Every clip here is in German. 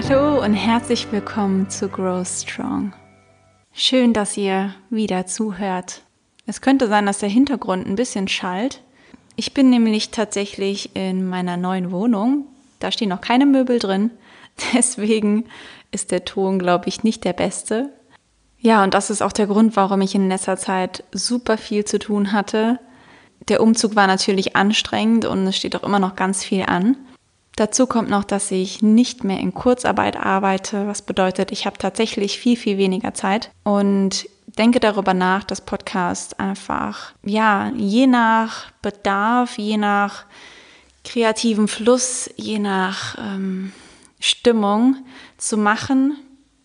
Hallo und herzlich willkommen zu Grow Strong. Schön, dass ihr wieder zuhört. Es könnte sein, dass der Hintergrund ein bisschen schallt. Ich bin nämlich tatsächlich in meiner neuen Wohnung. Da stehen noch keine Möbel drin. Deswegen ist der Ton, glaube ich, nicht der beste. Ja, und das ist auch der Grund, warum ich in letzter Zeit super viel zu tun hatte. Der Umzug war natürlich anstrengend und es steht auch immer noch ganz viel an. Dazu kommt noch, dass ich nicht mehr in Kurzarbeit arbeite, was bedeutet, ich habe tatsächlich viel, viel weniger Zeit und denke darüber nach, dass Podcast einfach, ja, je nach Bedarf, je nach kreativen Fluss, je nach ähm, Stimmung zu machen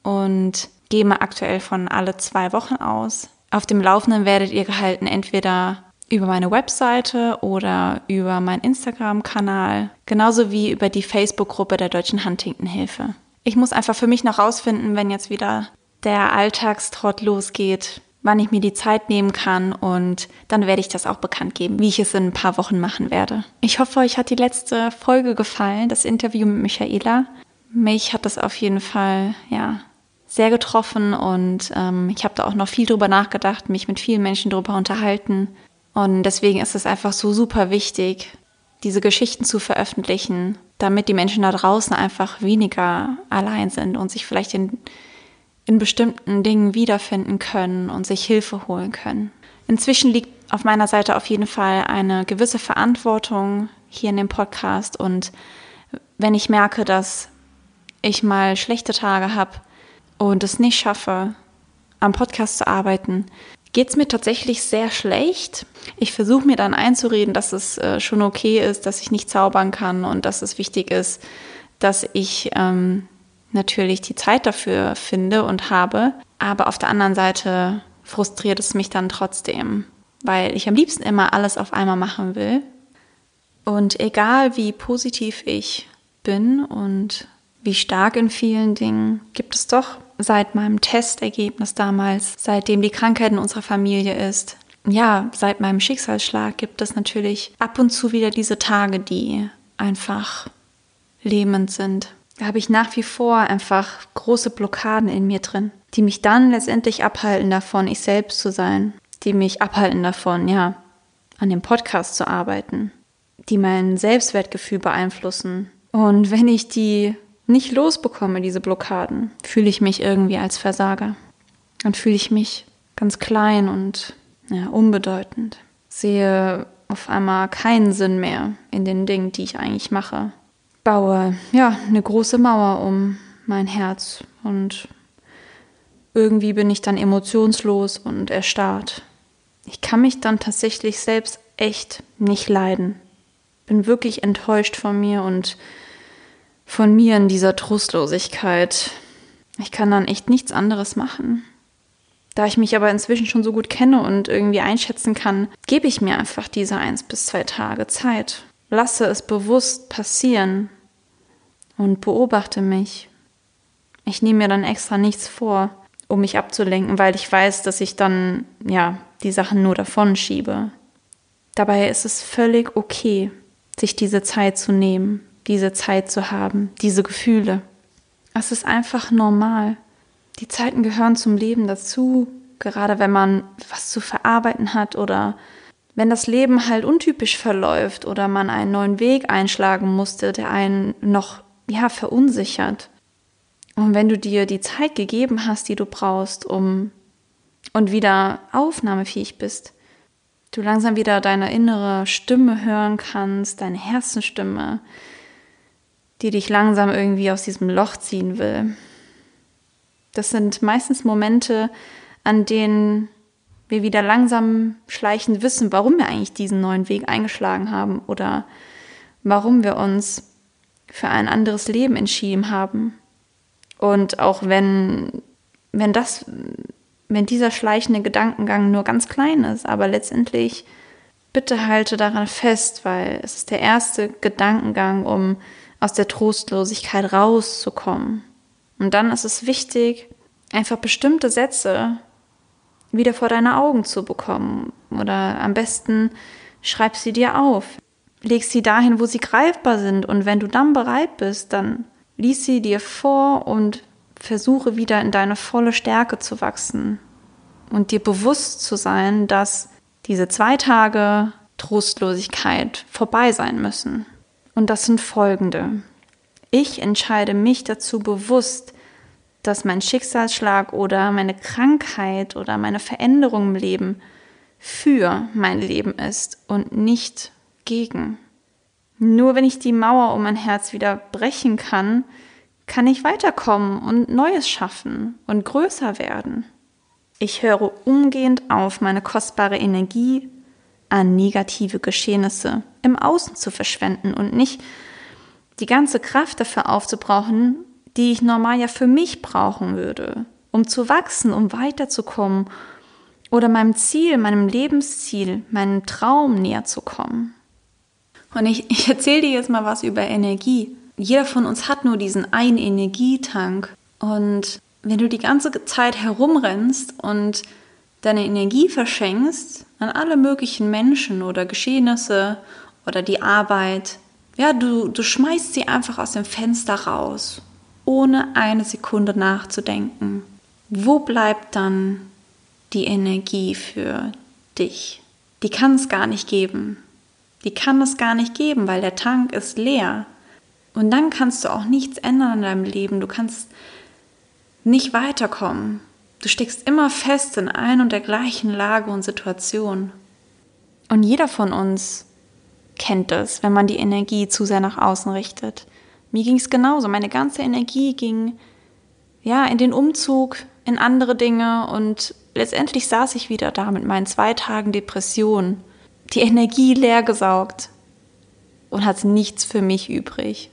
und gehe mal aktuell von alle zwei Wochen aus. Auf dem Laufenden werdet ihr gehalten, entweder über meine Webseite oder über meinen Instagram-Kanal, genauso wie über die Facebook-Gruppe der Deutschen Huntington-Hilfe. Ich muss einfach für mich noch rausfinden, wenn jetzt wieder der Alltagstrott losgeht, wann ich mir die Zeit nehmen kann und dann werde ich das auch bekannt geben, wie ich es in ein paar Wochen machen werde. Ich hoffe, euch hat die letzte Folge gefallen, das Interview mit Michaela. Mich hat das auf jeden Fall, ja, sehr getroffen und ähm, ich habe da auch noch viel drüber nachgedacht, mich mit vielen Menschen drüber unterhalten und deswegen ist es einfach so super wichtig, diese Geschichten zu veröffentlichen, damit die Menschen da draußen einfach weniger allein sind und sich vielleicht in, in bestimmten Dingen wiederfinden können und sich Hilfe holen können. Inzwischen liegt auf meiner Seite auf jeden Fall eine gewisse Verantwortung hier in dem Podcast und wenn ich merke, dass ich mal schlechte Tage habe und es nicht schaffe, am Podcast zu arbeiten, geht es mir tatsächlich sehr schlecht. Ich versuche mir dann einzureden, dass es äh, schon okay ist, dass ich nicht zaubern kann und dass es wichtig ist, dass ich ähm, natürlich die Zeit dafür finde und habe. Aber auf der anderen Seite frustriert es mich dann trotzdem, weil ich am liebsten immer alles auf einmal machen will. Und egal wie positiv ich bin und wie stark in vielen Dingen, gibt es doch seit meinem Testergebnis damals, seitdem die Krankheit in unserer Familie ist, ja, seit meinem Schicksalsschlag gibt es natürlich ab und zu wieder diese Tage, die einfach lähmend sind. Da habe ich nach wie vor einfach große Blockaden in mir drin, die mich dann letztendlich abhalten davon, ich selbst zu sein, die mich abhalten davon, ja, an dem Podcast zu arbeiten, die mein Selbstwertgefühl beeinflussen. Und wenn ich die nicht losbekomme, diese Blockaden, fühle ich mich irgendwie als Versager. Dann fühle ich mich ganz klein und ja, unbedeutend. Sehe auf einmal keinen Sinn mehr in den Dingen, die ich eigentlich mache. Baue, ja, eine große Mauer um mein Herz und irgendwie bin ich dann emotionslos und erstarrt. Ich kann mich dann tatsächlich selbst echt nicht leiden. Bin wirklich enttäuscht von mir und von mir in dieser Trostlosigkeit. Ich kann dann echt nichts anderes machen. Da ich mich aber inzwischen schon so gut kenne und irgendwie einschätzen kann, gebe ich mir einfach diese eins bis zwei Tage Zeit. Lasse es bewusst passieren und beobachte mich. Ich nehme mir dann extra nichts vor, um mich abzulenken, weil ich weiß, dass ich dann, ja, die Sachen nur davon schiebe. Dabei ist es völlig okay, sich diese Zeit zu nehmen, diese Zeit zu haben, diese Gefühle. Es ist einfach normal. Die Zeiten gehören zum Leben dazu, gerade wenn man was zu verarbeiten hat oder wenn das Leben halt untypisch verläuft oder man einen neuen Weg einschlagen musste, der einen noch ja verunsichert. Und wenn du dir die Zeit gegeben hast, die du brauchst, um und wieder aufnahmefähig bist, du langsam wieder deine innere Stimme hören kannst, deine Herzenstimme, die dich langsam irgendwie aus diesem Loch ziehen will. Das sind meistens Momente, an denen wir wieder langsam schleichend wissen, warum wir eigentlich diesen neuen Weg eingeschlagen haben oder warum wir uns für ein anderes Leben entschieden haben. Und auch wenn, wenn das, wenn dieser schleichende Gedankengang nur ganz klein ist, aber letztendlich bitte halte daran fest, weil es ist der erste Gedankengang, um aus der Trostlosigkeit rauszukommen. Und dann ist es wichtig, einfach bestimmte Sätze wieder vor deine Augen zu bekommen. Oder am besten schreib sie dir auf. Leg sie dahin, wo sie greifbar sind. Und wenn du dann bereit bist, dann lies sie dir vor und versuche wieder in deine volle Stärke zu wachsen und dir bewusst zu sein, dass diese zwei Tage Trostlosigkeit vorbei sein müssen. Und das sind folgende. Ich entscheide mich dazu bewusst, dass mein Schicksalsschlag oder meine Krankheit oder meine Veränderung im Leben für mein Leben ist und nicht gegen. Nur wenn ich die Mauer um mein Herz wieder brechen kann, kann ich weiterkommen und Neues schaffen und größer werden. Ich höre umgehend auf, meine kostbare Energie an negative Geschehnisse im Außen zu verschwenden und nicht die ganze Kraft dafür aufzubrauchen, die ich normal ja für mich brauchen würde, um zu wachsen, um weiterzukommen oder meinem Ziel, meinem Lebensziel, meinem Traum näher zu kommen. Und ich, ich erzähle dir jetzt mal was über Energie. Jeder von uns hat nur diesen einen Energietank. Und wenn du die ganze Zeit herumrennst und deine Energie verschenkst an alle möglichen Menschen oder Geschehnisse oder die Arbeit, ja, du, du schmeißt sie einfach aus dem Fenster raus, ohne eine Sekunde nachzudenken. Wo bleibt dann die Energie für dich? Die kann es gar nicht geben. Die kann es gar nicht geben, weil der Tank ist leer. Und dann kannst du auch nichts ändern in deinem Leben. Du kannst nicht weiterkommen. Du steckst immer fest in ein und der gleichen Lage und Situation. Und jeder von uns kennt es, wenn man die Energie zu sehr nach außen richtet. Mir ging es genauso. Meine ganze Energie ging ja in den Umzug, in andere Dinge und letztendlich saß ich wieder da mit meinen zwei Tagen Depression die Energie leer gesaugt und hat nichts für mich übrig.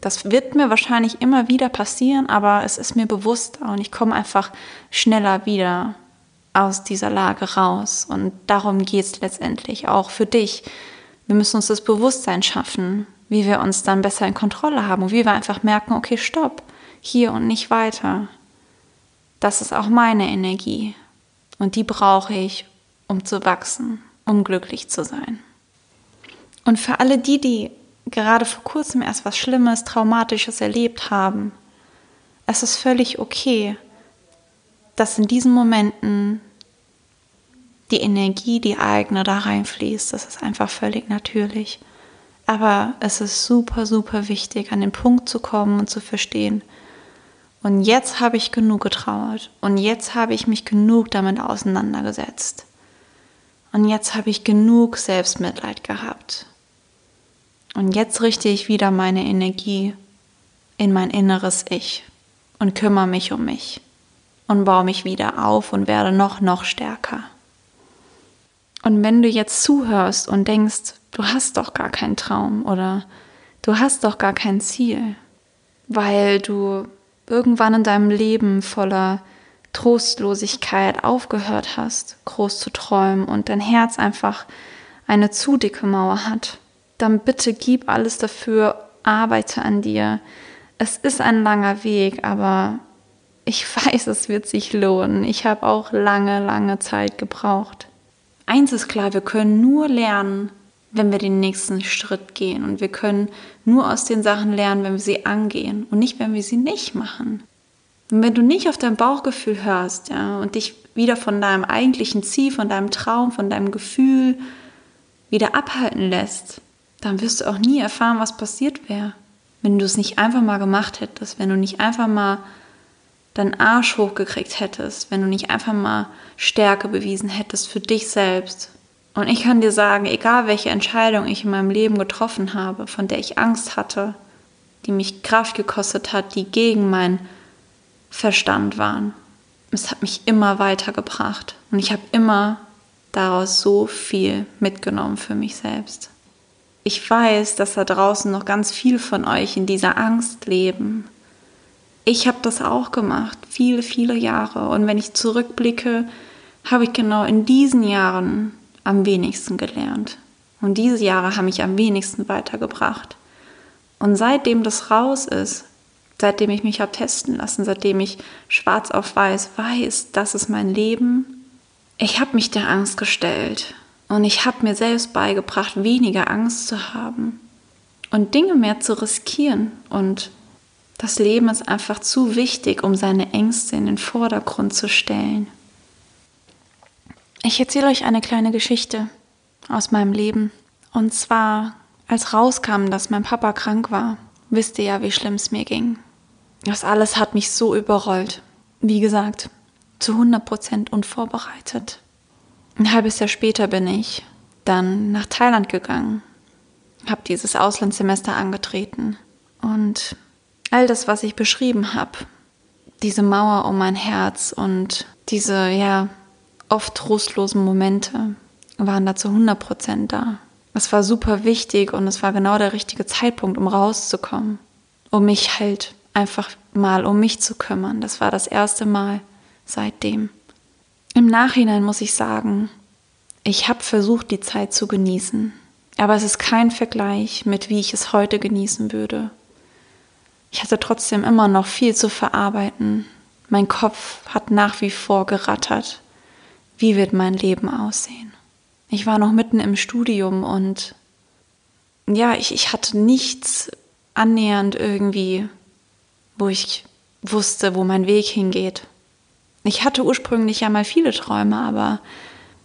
Das wird mir wahrscheinlich immer wieder passieren, aber es ist mir bewusst und ich komme einfach schneller wieder aus dieser Lage raus. Und darum geht es letztendlich auch für dich. Wir müssen uns das Bewusstsein schaffen, wie wir uns dann besser in Kontrolle haben und wie wir einfach merken, okay, stopp, hier und nicht weiter. Das ist auch meine Energie und die brauche ich, um zu wachsen um glücklich zu sein. Und für alle die, die gerade vor kurzem erst was Schlimmes, Traumatisches erlebt haben, es ist völlig okay, dass in diesen Momenten die Energie, die eigene da reinfließt. Das ist einfach völlig natürlich. Aber es ist super, super wichtig, an den Punkt zu kommen und zu verstehen. Und jetzt habe ich genug getrauert. Und jetzt habe ich mich genug damit auseinandergesetzt. Und jetzt habe ich genug Selbstmitleid gehabt. Und jetzt richte ich wieder meine Energie in mein inneres Ich und kümmere mich um mich und baue mich wieder auf und werde noch, noch stärker. Und wenn du jetzt zuhörst und denkst, du hast doch gar keinen Traum oder du hast doch gar kein Ziel, weil du irgendwann in deinem Leben voller Trostlosigkeit aufgehört hast, groß zu träumen und dein Herz einfach eine zu dicke Mauer hat, dann bitte gib alles dafür, arbeite an dir. Es ist ein langer Weg, aber ich weiß, es wird sich lohnen. Ich habe auch lange, lange Zeit gebraucht. Eins ist klar, wir können nur lernen, wenn wir den nächsten Schritt gehen. Und wir können nur aus den Sachen lernen, wenn wir sie angehen und nicht, wenn wir sie nicht machen. Und wenn du nicht auf dein Bauchgefühl hörst, ja, und dich wieder von deinem eigentlichen Ziel, von deinem Traum, von deinem Gefühl wieder abhalten lässt, dann wirst du auch nie erfahren, was passiert wäre. Wenn du es nicht einfach mal gemacht hättest, wenn du nicht einfach mal deinen Arsch hochgekriegt hättest, wenn du nicht einfach mal Stärke bewiesen hättest für dich selbst. Und ich kann dir sagen, egal welche Entscheidung ich in meinem Leben getroffen habe, von der ich Angst hatte, die mich Kraft gekostet hat, die gegen mein Verstand waren. Es hat mich immer weitergebracht und ich habe immer daraus so viel mitgenommen für mich selbst. Ich weiß, dass da draußen noch ganz viel von euch in dieser Angst leben. Ich habe das auch gemacht, viele, viele Jahre. Und wenn ich zurückblicke, habe ich genau in diesen Jahren am wenigsten gelernt. Und diese Jahre haben mich am wenigsten weitergebracht. Und seitdem das raus ist, seitdem ich mich habe testen lassen, seitdem ich schwarz auf weiß weiß, das ist mein Leben. Ich habe mich der Angst gestellt und ich habe mir selbst beigebracht, weniger Angst zu haben und Dinge mehr zu riskieren und Das Leben ist einfach zu wichtig, um seine Ängste in den Vordergrund zu stellen. Ich erzähle euch eine kleine Geschichte aus meinem Leben. Und zwar, als rauskam, dass mein Papa krank war, wisst ihr ja, wie schlimm es mir ging. Das alles hat mich so überrollt. Wie gesagt, zu 100% unvorbereitet. Ein halbes Jahr später bin ich dann nach Thailand gegangen, habe dieses Auslandssemester angetreten und all das, was ich beschrieben habe, diese Mauer um mein Herz und diese, ja, oft trostlosen Momente waren da zu 100% da. Es war super wichtig und es war genau der richtige Zeitpunkt, um rauszukommen, um mich halt einfach mal um mich zu kümmern. Das war das erste Mal seitdem. Im Nachhinein muss ich sagen, ich habe versucht, die Zeit zu genießen. Aber es ist kein Vergleich mit, wie ich es heute genießen würde. Ich hatte trotzdem immer noch viel zu verarbeiten. Mein Kopf hat nach wie vor gerattert. Wie wird mein Leben aussehen? Ich war noch mitten im Studium und ja, ich, ich hatte nichts annähernd irgendwie, wo ich wusste, wo mein Weg hingeht. Ich hatte ursprünglich ja mal viele Träume, aber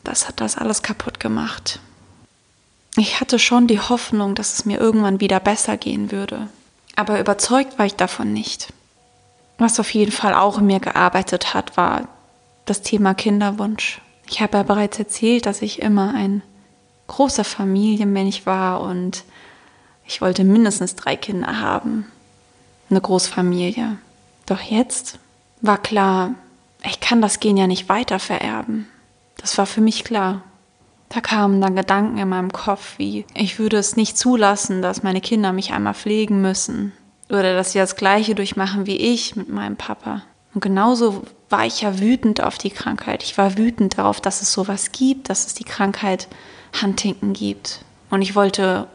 das hat das alles kaputt gemacht. Ich hatte schon die Hoffnung, dass es mir irgendwann wieder besser gehen würde. Aber überzeugt war ich davon nicht. Was auf jeden Fall auch in mir gearbeitet hat, war das Thema Kinderwunsch. Ich habe ja bereits erzählt, dass ich immer ein großer Familienmensch war und ich wollte mindestens drei Kinder haben. Eine Großfamilie. Doch jetzt war klar, ich kann das Gen ja nicht weiter vererben. Das war für mich klar. Da kamen dann Gedanken in meinem Kopf wie, ich würde es nicht zulassen, dass meine Kinder mich einmal pflegen müssen. Oder dass sie das gleiche durchmachen wie ich mit meinem Papa. Und genauso war ich ja wütend auf die Krankheit. Ich war wütend darauf, dass es sowas gibt, dass es die Krankheit Huntington gibt. Und ich wollte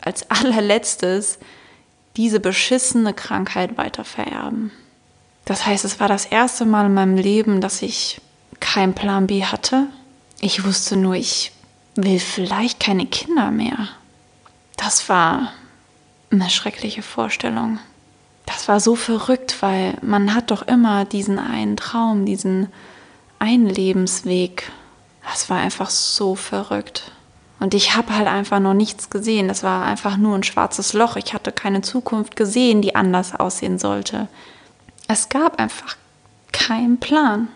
als allerletztes diese beschissene Krankheit weiter vererben. Das heißt, es war das erste Mal in meinem Leben, dass ich keinen Plan B hatte. Ich wusste nur, ich will vielleicht keine Kinder mehr. Das war eine schreckliche Vorstellung. Das war so verrückt, weil man hat doch immer diesen einen Traum, diesen einen Lebensweg. Das war einfach so verrückt. Und ich habe halt einfach noch nichts gesehen. Das war einfach nur ein schwarzes Loch. Ich hatte keine Zukunft gesehen, die anders aussehen sollte. Es gab einfach keinen Plan.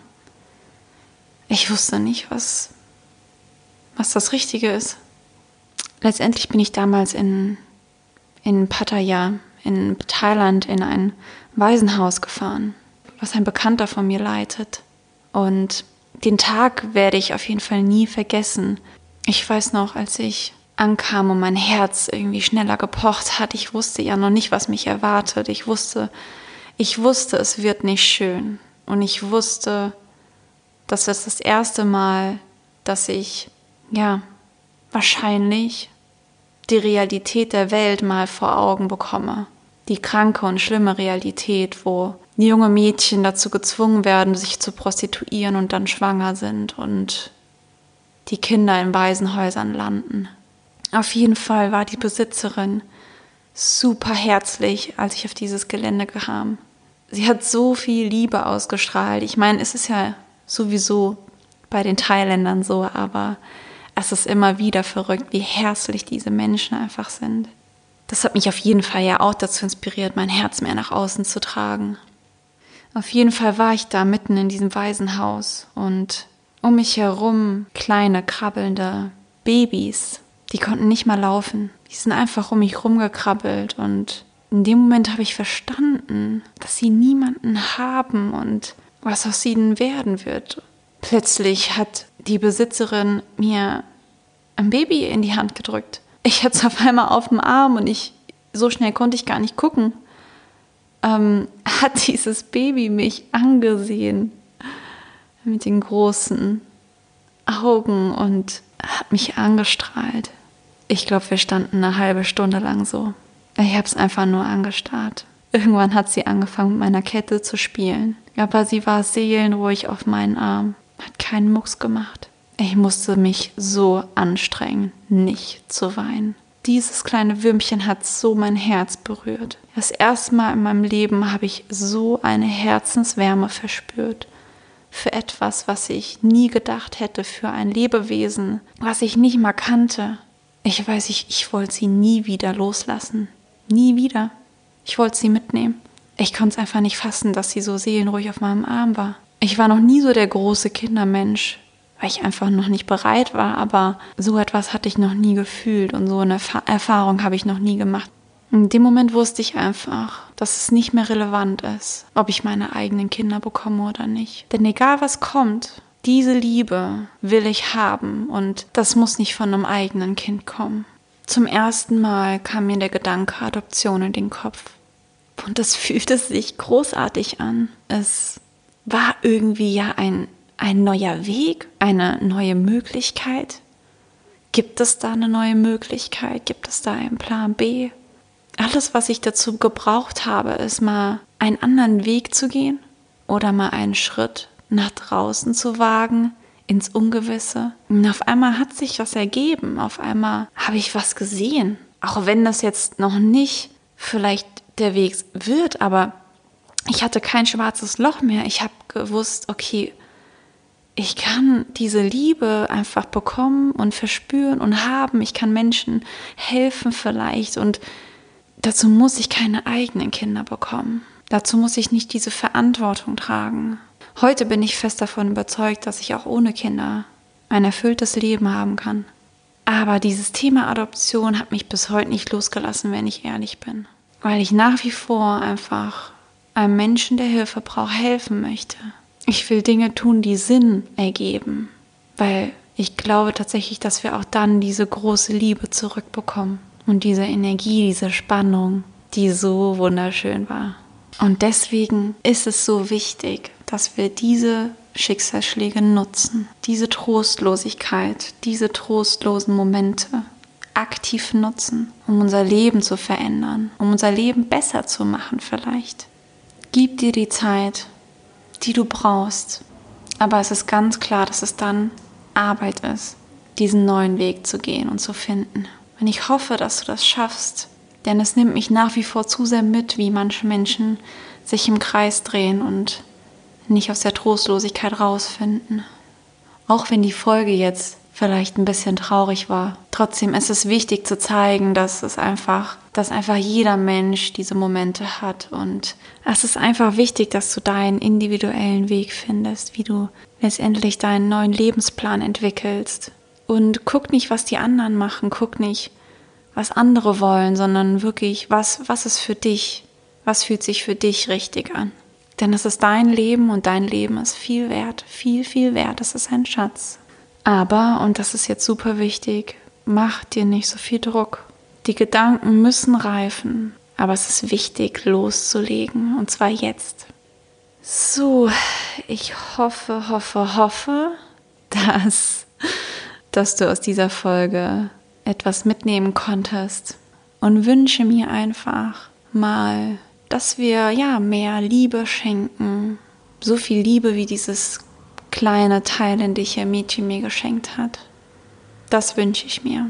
Ich wusste nicht, was, was das Richtige ist. Letztendlich bin ich damals in, in Pattaya, in Thailand, in ein Waisenhaus gefahren, was ein Bekannter von mir leitet. Und den Tag werde ich auf jeden Fall nie vergessen. Ich weiß noch, als ich ankam und mein Herz irgendwie schneller gepocht hat, ich wusste ja noch nicht, was mich erwartet. Ich wusste, ich wusste, es wird nicht schön. Und ich wusste, dass es das erste Mal, dass ich, ja, wahrscheinlich die Realität der Welt mal vor Augen bekomme. Die kranke und schlimme Realität, wo junge Mädchen dazu gezwungen werden, sich zu prostituieren und dann schwanger sind und die Kinder in Waisenhäusern landen. Auf jeden Fall war die Besitzerin super herzlich, als ich auf dieses Gelände kam sie hat so viel Liebe ausgestrahlt. Ich meine, es ist ja sowieso bei den Thailändern so, aber es ist immer wieder verrückt, wie herzlich diese Menschen einfach sind. Das hat mich auf jeden Fall ja auch dazu inspiriert, mein Herz mehr nach außen zu tragen. Auf jeden Fall war ich da mitten in diesem Waisenhaus und um mich herum kleine, krabbelnde Babys. Die konnten nicht mal laufen. Die sind einfach um mich rumgekrabbelt und in dem Moment habe ich verstanden, dass sie niemanden haben und was aus ihnen werden wird. Plötzlich hat die Besitzerin mir ein Baby in die Hand gedrückt. Ich hatte es auf einmal auf dem Arm und ich, so schnell konnte ich gar nicht gucken. Ähm, hat dieses Baby mich angesehen mit den großen Augen und hat mich angestrahlt. Ich glaube, wir standen eine halbe Stunde lang so. Ich habe es einfach nur angestarrt. Irgendwann hat sie angefangen, mit meiner Kette zu spielen. Aber sie war seelenruhig auf meinen Arm, hat keinen Mucks gemacht. Ich musste mich so anstrengen, nicht zu weinen. dieses kleine Würmchen hat so mein Herz berührt. Das erste Mal in meinem Leben habe ich so eine Herzenswärme verspürt für etwas, was ich nie gedacht hätte, für ein Lebewesen, was ich nicht mal kannte. Ich weiß, ich, ich wollte sie nie wieder loslassen. Nie wieder. Ich wollte sie mitnehmen. Ich konnte es einfach nicht fassen, dass sie so seelenruhig auf meinem Arm war. Ich war noch nie so der große Kindermensch, weil ich einfach noch nicht bereit war, aber so etwas hatte ich noch nie gefühlt und so eine Erfahrung habe ich noch nie gemacht. In dem Moment wusste ich einfach, dass es nicht mehr relevant ist, ob ich meine eigenen Kinder bekomme oder nicht. Denn egal was kommt, diese Liebe will ich haben und das muss nicht von einem eigenen Kind kommen. Zum ersten Mal kam mir der Gedanke Adoption in den Kopf. Und es fühlte sich großartig an. Es war irgendwie ja ein, ein neuer Weg, eine neue Möglichkeit. Gibt es da eine neue Möglichkeit? Gibt es da einen Plan B? Alles, was ich dazu gebraucht habe, ist mal einen anderen Weg zu gehen oder mal einen Schritt nach draußen zu wagen, ins Ungewisse. Und auf einmal hat sich was ergeben. Auf einmal habe ich was gesehen. Auch wenn das jetzt noch nicht vielleicht der Weg wird, aber ich hatte kein schwarzes Loch mehr. Ich habe gewusst, okay, ich kann diese Liebe einfach bekommen und verspüren und haben. Ich kann Menschen helfen vielleicht und dazu muss ich keine eigenen Kinder bekommen. Dazu muss ich nicht diese Verantwortung tragen. Heute bin ich fest davon überzeugt, dass ich auch ohne Kinder ein erfülltes Leben haben kann. Aber dieses Thema Adoption hat mich bis heute nicht losgelassen, wenn ich ehrlich bin. Weil ich nach wie vor einfach einem Menschen, der Hilfe braucht, helfen möchte. Ich will Dinge tun, die Sinn ergeben, weil ich glaube tatsächlich, dass wir auch dann diese große Liebe zurückbekommen und diese Energie, diese Spannung, die so wunderschön war. Und deswegen ist es so wichtig, dass wir diese Schicksalsschläge nutzen, diese Trostlosigkeit, diese trostlosen Momente aktiv nutzen, um unser Leben zu verändern, um unser Leben besser zu machen vielleicht. Gib dir die Zeit, die du brauchst. Aber es ist ganz klar, dass es dann Arbeit ist, diesen neuen Weg zu gehen und zu finden. Und ich hoffe, dass du das schaffst, denn es nimmt mich nach wie vor zu sehr mit, wie manche Menschen sich im Kreis drehen und nicht aus der Trostlosigkeit rausfinden. Auch wenn die Folge jetzt vielleicht ein bisschen traurig war. Trotzdem ist es wichtig zu zeigen, dass es einfach, dass einfach jeder Mensch diese Momente hat und es ist einfach wichtig, dass du deinen individuellen Weg findest, wie du letztendlich deinen neuen Lebensplan entwickelst. Und guck nicht, was die anderen machen, guck nicht, was andere wollen, sondern wirklich, was, was ist für dich, was fühlt sich für dich richtig an. Denn es ist dein Leben und dein Leben ist viel wert, viel, viel wert. Es ist ein Schatz. Aber, und das ist jetzt super wichtig, mach dir nicht so viel Druck. Die Gedanken müssen reifen, aber es ist wichtig, loszulegen, und zwar jetzt. So, ich hoffe, hoffe, hoffe, dass, dass du aus dieser Folge etwas mitnehmen konntest und wünsche mir einfach mal, dass wir ja mehr Liebe schenken, so viel Liebe wie dieses kleine Teil, in dich Mädchen mir geschenkt hat. Das wünsche ich mir.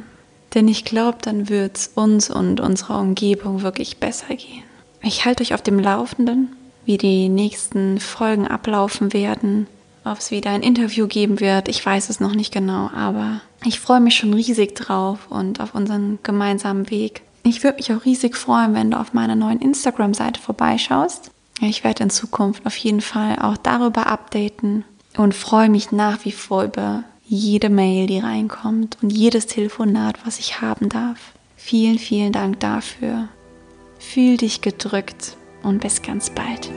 Denn ich glaube, dann wird es uns und unserer Umgebung wirklich besser gehen. Ich halte euch auf dem Laufenden, wie die nächsten Folgen ablaufen werden, ob es wieder ein Interview geben wird. Ich weiß es noch nicht genau, aber ich freue mich schon riesig drauf und auf unseren gemeinsamen Weg. Ich würde mich auch riesig freuen, wenn du auf meiner neuen Instagram-Seite vorbeischaust. Ich werde in Zukunft auf jeden Fall auch darüber updaten, und freue mich nach wie vor über jede Mail, die reinkommt und jedes Telefonat, was ich haben darf. Vielen, vielen Dank dafür. Fühl dich gedrückt und bis ganz bald.